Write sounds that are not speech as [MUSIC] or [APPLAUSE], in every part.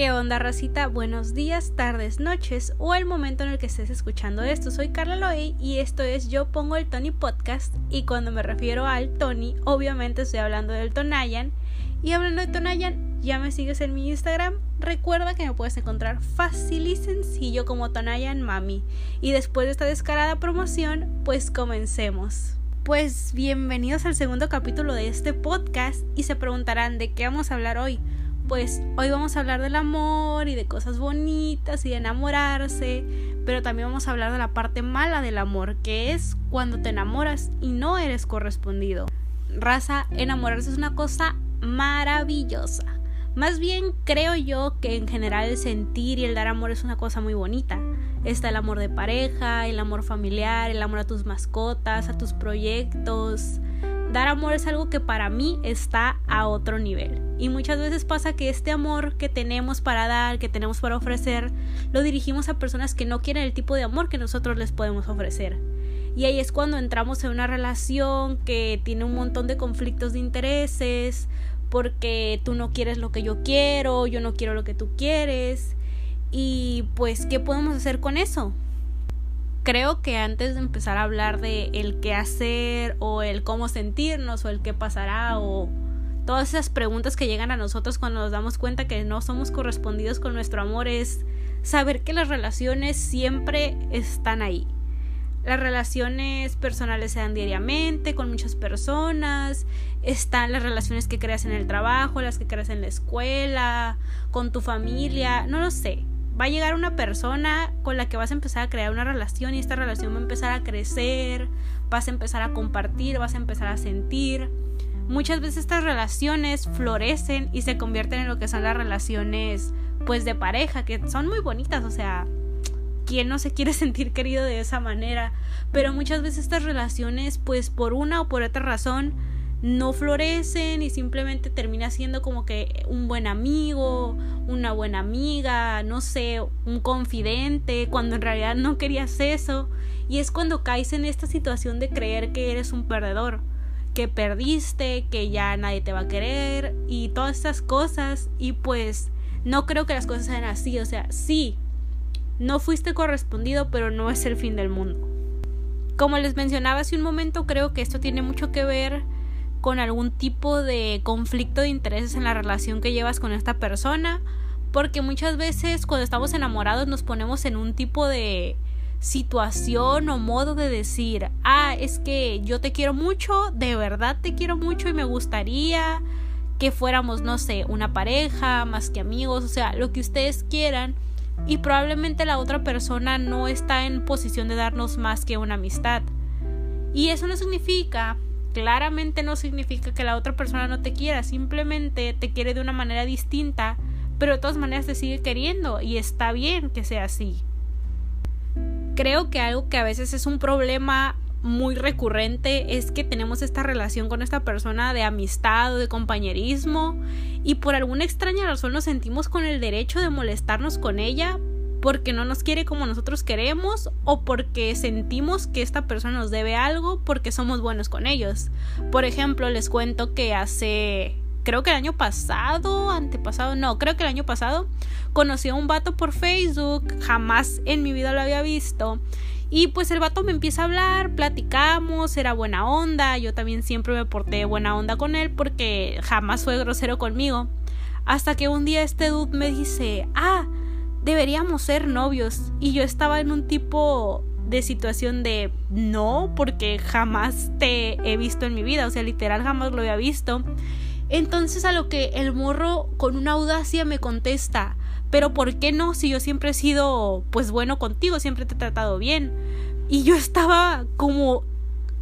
¿Qué onda, racita? Buenos días, tardes, noches o el momento en el que estés escuchando esto. Soy Carla Loey y esto es Yo Pongo el Tony Podcast. Y cuando me refiero al Tony, obviamente estoy hablando del Tonayan. Y hablando de Tonayan, ya me sigues en mi Instagram. Recuerda que me puedes encontrar fácil y sencillo como Tonayan Mami. Y después de esta descarada promoción, pues comencemos. Pues bienvenidos al segundo capítulo de este podcast y se preguntarán de qué vamos a hablar hoy pues hoy vamos a hablar del amor y de cosas bonitas y de enamorarse, pero también vamos a hablar de la parte mala del amor, que es cuando te enamoras y no eres correspondido. Raza, enamorarse es una cosa maravillosa. Más bien creo yo que en general el sentir y el dar amor es una cosa muy bonita. Está el amor de pareja, el amor familiar, el amor a tus mascotas, a tus proyectos, dar amor es algo que para mí está a otro nivel. Y muchas veces pasa que este amor que tenemos para dar, que tenemos para ofrecer, lo dirigimos a personas que no quieren el tipo de amor que nosotros les podemos ofrecer. Y ahí es cuando entramos en una relación que tiene un montón de conflictos de intereses, porque tú no quieres lo que yo quiero, yo no quiero lo que tú quieres. Y pues, ¿qué podemos hacer con eso? Creo que antes de empezar a hablar de el qué hacer o el cómo sentirnos o el qué pasará o todas esas preguntas que llegan a nosotros cuando nos damos cuenta que no somos correspondidos con nuestro amor es saber que las relaciones siempre están ahí. Las relaciones personales se dan diariamente con muchas personas, están las relaciones que creas en el trabajo, las que creas en la escuela, con tu familia, no lo sé va a llegar una persona con la que vas a empezar a crear una relación y esta relación va a empezar a crecer, vas a empezar a compartir, vas a empezar a sentir. Muchas veces estas relaciones florecen y se convierten en lo que son las relaciones pues de pareja, que son muy bonitas, o sea, ¿quién no se quiere [LAUGHS] sentir querido de esa manera? Pero muchas veces estas relaciones pues por una o por otra razón no florecen y simplemente termina siendo como que un buen amigo, una buena amiga, no sé, un confidente, cuando en realidad no querías eso. Y es cuando caes en esta situación de creer que eres un perdedor, que perdiste, que ya nadie te va a querer y todas estas cosas. Y pues no creo que las cosas sean así, o sea, sí, no fuiste correspondido, pero no es el fin del mundo. Como les mencionaba hace un momento, creo que esto tiene mucho que ver con algún tipo de conflicto de intereses en la relación que llevas con esta persona, porque muchas veces cuando estamos enamorados nos ponemos en un tipo de situación o modo de decir, ah, es que yo te quiero mucho, de verdad te quiero mucho y me gustaría que fuéramos, no sé, una pareja, más que amigos, o sea, lo que ustedes quieran, y probablemente la otra persona no está en posición de darnos más que una amistad. Y eso no significa claramente no significa que la otra persona no te quiera, simplemente te quiere de una manera distinta, pero de todas maneras te sigue queriendo y está bien que sea así. Creo que algo que a veces es un problema muy recurrente es que tenemos esta relación con esta persona de amistad o de compañerismo y por alguna extraña razón nos sentimos con el derecho de molestarnos con ella porque no nos quiere como nosotros queremos o porque sentimos que esta persona nos debe algo porque somos buenos con ellos. Por ejemplo, les cuento que hace creo que el año pasado, antepasado, no, creo que el año pasado conocí a un vato por Facebook, jamás en mi vida lo había visto. Y pues el vato me empieza a hablar, platicamos, era buena onda, yo también siempre me porté buena onda con él porque jamás fue grosero conmigo. Hasta que un día este dude me dice, ah, deberíamos ser novios. Y yo estaba en un tipo de situación de no, porque jamás te he visto en mi vida, o sea, literal jamás lo había visto. Entonces a lo que el morro con una audacia me contesta, pero ¿por qué no? Si yo siempre he sido pues bueno contigo, siempre te he tratado bien. Y yo estaba como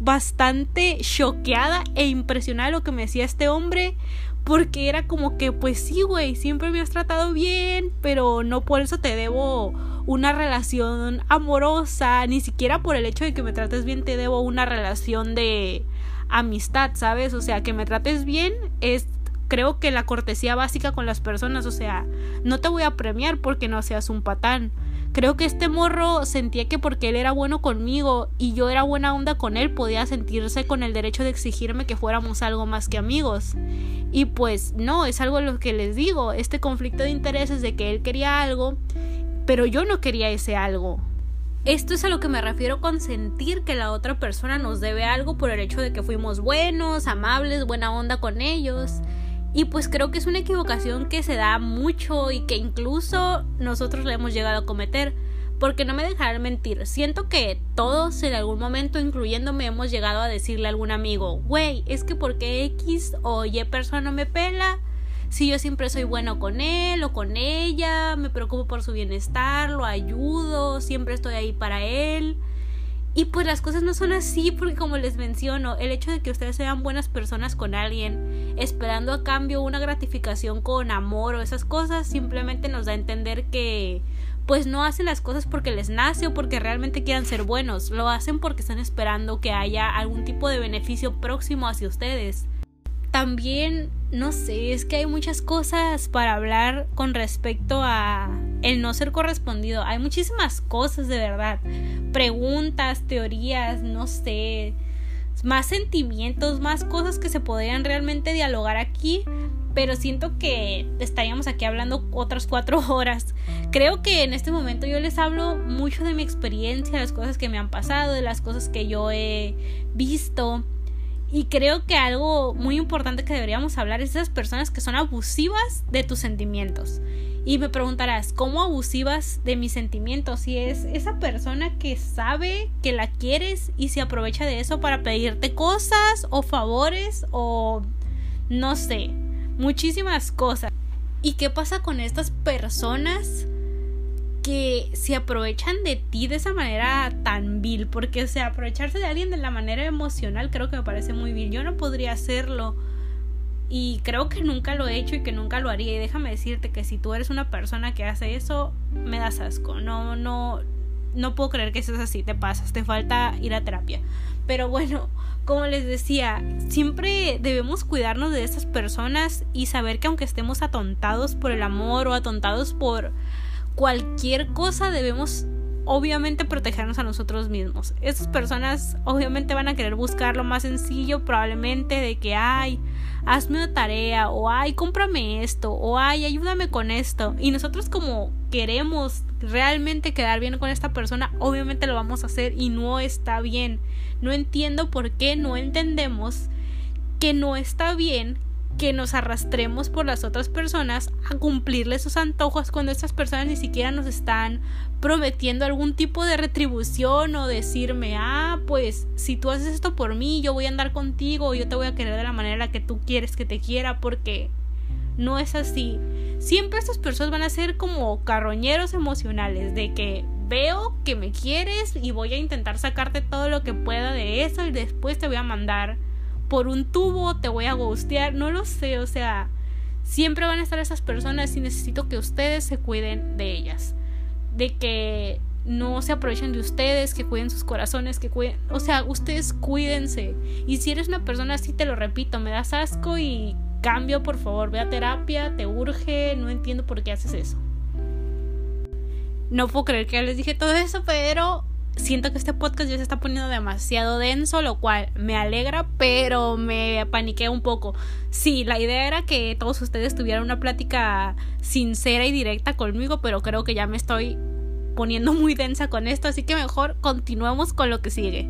bastante choqueada e impresionada de lo que me decía este hombre porque era como que, pues sí, güey, siempre me has tratado bien, pero no por eso te debo una relación amorosa, ni siquiera por el hecho de que me trates bien te debo una relación de amistad, ¿sabes? O sea, que me trates bien es creo que la cortesía básica con las personas, o sea, no te voy a premiar porque no seas un patán. Creo que este morro sentía que porque él era bueno conmigo y yo era buena onda con él, podía sentirse con el derecho de exigirme que fuéramos algo más que amigos. Y pues no, es algo lo que les digo, este conflicto de intereses de que él quería algo, pero yo no quería ese algo. Esto es a lo que me refiero con sentir que la otra persona nos debe algo por el hecho de que fuimos buenos, amables, buena onda con ellos. Y pues creo que es una equivocación que se da mucho y que incluso nosotros le hemos llegado a cometer. Porque no me dejarán mentir, siento que todos en algún momento, incluyéndome, hemos llegado a decirle a algún amigo, güey, es que porque X o Y persona no me pela, si yo siempre soy bueno con él o con ella, me preocupo por su bienestar, lo ayudo, siempre estoy ahí para él. Y pues las cosas no son así porque como les menciono, el hecho de que ustedes sean buenas personas con alguien, esperando a cambio una gratificación con amor o esas cosas, simplemente nos da a entender que pues no hacen las cosas porque les nace o porque realmente quieran ser buenos, lo hacen porque están esperando que haya algún tipo de beneficio próximo hacia ustedes. También, no sé, es que hay muchas cosas para hablar con respecto a el no ser correspondido. Hay muchísimas cosas de verdad. Preguntas, teorías, no sé. Más sentimientos, más cosas que se podrían realmente dialogar aquí. Pero siento que estaríamos aquí hablando otras cuatro [LAUGHS] horas. Creo que en este momento yo les hablo mucho de mi experiencia, de las cosas que me han pasado, de las cosas que yo he visto. Y creo que algo muy importante que deberíamos hablar es esas personas que son abusivas de tus sentimientos. Y me preguntarás, ¿cómo abusivas de mis sentimientos? Si es esa persona que sabe que la quieres y se aprovecha de eso para pedirte cosas o favores o no sé, muchísimas cosas. ¿Y qué pasa con estas personas que se aprovechan de ti de esa manera tan vil? Porque, sea, aprovecharse de alguien de la manera emocional creo que me parece muy vil. Yo no podría hacerlo y creo que nunca lo he hecho y que nunca lo haría. Y déjame decirte que si tú eres una persona que hace eso, me das asco. No, no, no puedo creer que es así. Te pasas, te falta ir a terapia. Pero bueno, como les decía, siempre debemos cuidarnos de esas personas y saber que aunque estemos atontados por el amor o atontados por cualquier cosa, debemos obviamente protegernos a nosotros mismos. Esas personas obviamente van a querer buscar lo más sencillo, probablemente de que hay hazme una tarea o ay, cómprame esto o ay, ayúdame con esto. Y nosotros como queremos realmente quedar bien con esta persona, obviamente lo vamos a hacer y no está bien. No entiendo por qué no entendemos que no está bien que nos arrastremos por las otras personas a cumplirle sus antojos cuando estas personas ni siquiera nos están prometiendo algún tipo de retribución o decirme, ah, pues si tú haces esto por mí, yo voy a andar contigo, yo te voy a querer de la manera que tú quieres que te quiera, porque no es así. Siempre estas personas van a ser como carroñeros emocionales, de que veo que me quieres y voy a intentar sacarte todo lo que pueda de eso y después te voy a mandar por un tubo, te voy a gustear, no lo sé, o sea, siempre van a estar esas personas y necesito que ustedes se cuiden de ellas, de que no se aprovechen de ustedes, que cuiden sus corazones, que cuiden, o sea, ustedes cuídense. Y si eres una persona así, te lo repito, me das asco y cambio, por favor, ve a terapia, te urge, no entiendo por qué haces eso. No puedo creer que les dije todo eso, pero siento que este podcast ya se está poniendo demasiado denso, lo cual me alegra, pero me paniqué un poco. Sí, la idea era que todos ustedes tuvieran una plática sincera y directa conmigo, pero creo que ya me estoy poniendo muy densa con esto, así que mejor continuemos con lo que sigue.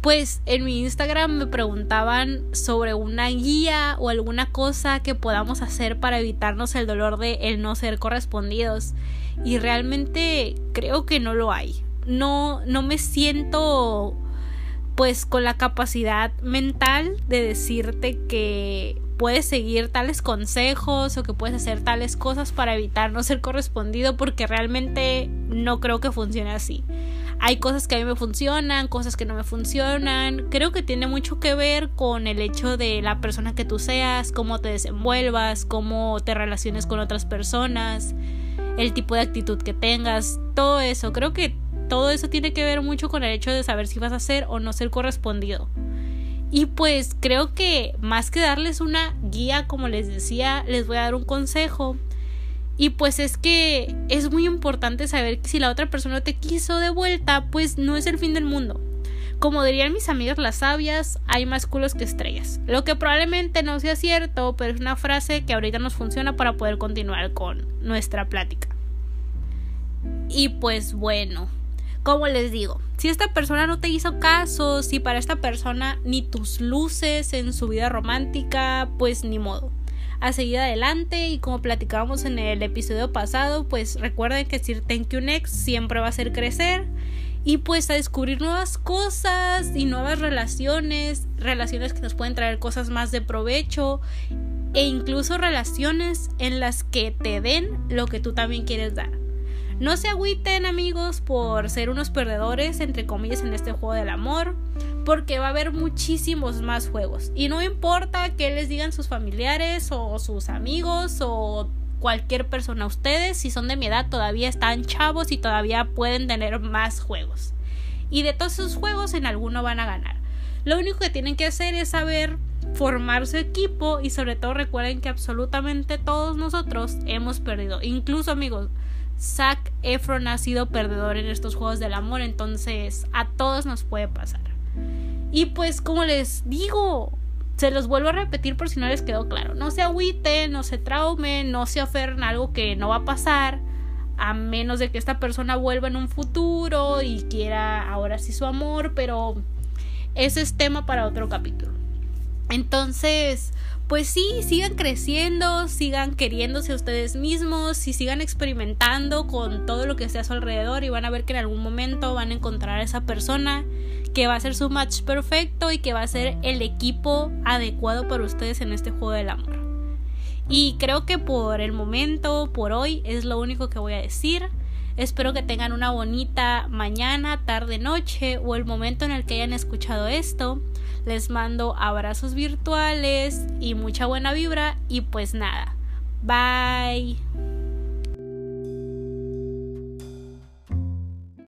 Pues en mi Instagram me preguntaban sobre una guía o alguna cosa que podamos hacer para evitarnos el dolor de el no ser correspondidos y realmente creo que no lo hay. No no me siento pues con la capacidad mental de decirte que puedes seguir tales consejos o que puedes hacer tales cosas para evitar no ser correspondido porque realmente no creo que funcione así. Hay cosas que a mí me funcionan, cosas que no me funcionan. Creo que tiene mucho que ver con el hecho de la persona que tú seas, cómo te desenvuelvas, cómo te relaciones con otras personas, el tipo de actitud que tengas, todo eso. Creo que todo eso tiene que ver mucho con el hecho de saber si vas a ser o no ser correspondido. Y pues creo que más que darles una guía, como les decía, les voy a dar un consejo Y pues es que es muy importante saber que si la otra persona te quiso de vuelta, pues no es el fin del mundo. Como dirían mis amigas las sabias, hay más culos que estrellas. Lo que probablemente no sea cierto, pero es una frase que ahorita nos funciona para poder continuar con nuestra plática. Y pues bueno, como les digo, si esta persona no te hizo caso, si para esta persona ni tus luces en su vida romántica, pues ni modo. A seguir adelante y como platicábamos en el episodio pasado, pues recuerden que decir thank you next siempre va a ser crecer y pues a descubrir nuevas cosas y nuevas relaciones, relaciones que nos pueden traer cosas más de provecho e incluso relaciones en las que te den lo que tú también quieres dar. No se agüiten amigos por ser unos perdedores entre comillas en este juego del amor, porque va a haber muchísimos más juegos y no importa que les digan sus familiares o sus amigos o cualquier persona. Ustedes, si son de mi edad, todavía están chavos y todavía pueden tener más juegos. Y de todos esos juegos, en alguno van a ganar. Lo único que tienen que hacer es saber formar su equipo y sobre todo recuerden que absolutamente todos nosotros hemos perdido. Incluso amigos, Zac Efron ha sido perdedor en estos juegos del amor, entonces a todos nos puede pasar. Y pues como les digo, se los vuelvo a repetir por si no les quedó claro. No se agüiten, no se traumen, no se aferren a algo que no va a pasar. A menos de que esta persona vuelva en un futuro y quiera ahora sí su amor. Pero ese es tema para otro capítulo. Entonces, pues sí, sigan creciendo, sigan queriéndose ustedes mismos y sigan experimentando con todo lo que esté a su alrededor y van a ver que en algún momento van a encontrar a esa persona que va a ser su match perfecto y que va a ser el equipo adecuado para ustedes en este juego del amor. Y creo que por el momento, por hoy, es lo único que voy a decir. Espero que tengan una bonita mañana, tarde, noche o el momento en el que hayan escuchado esto. Les mando abrazos virtuales y mucha buena vibra y pues nada. Bye.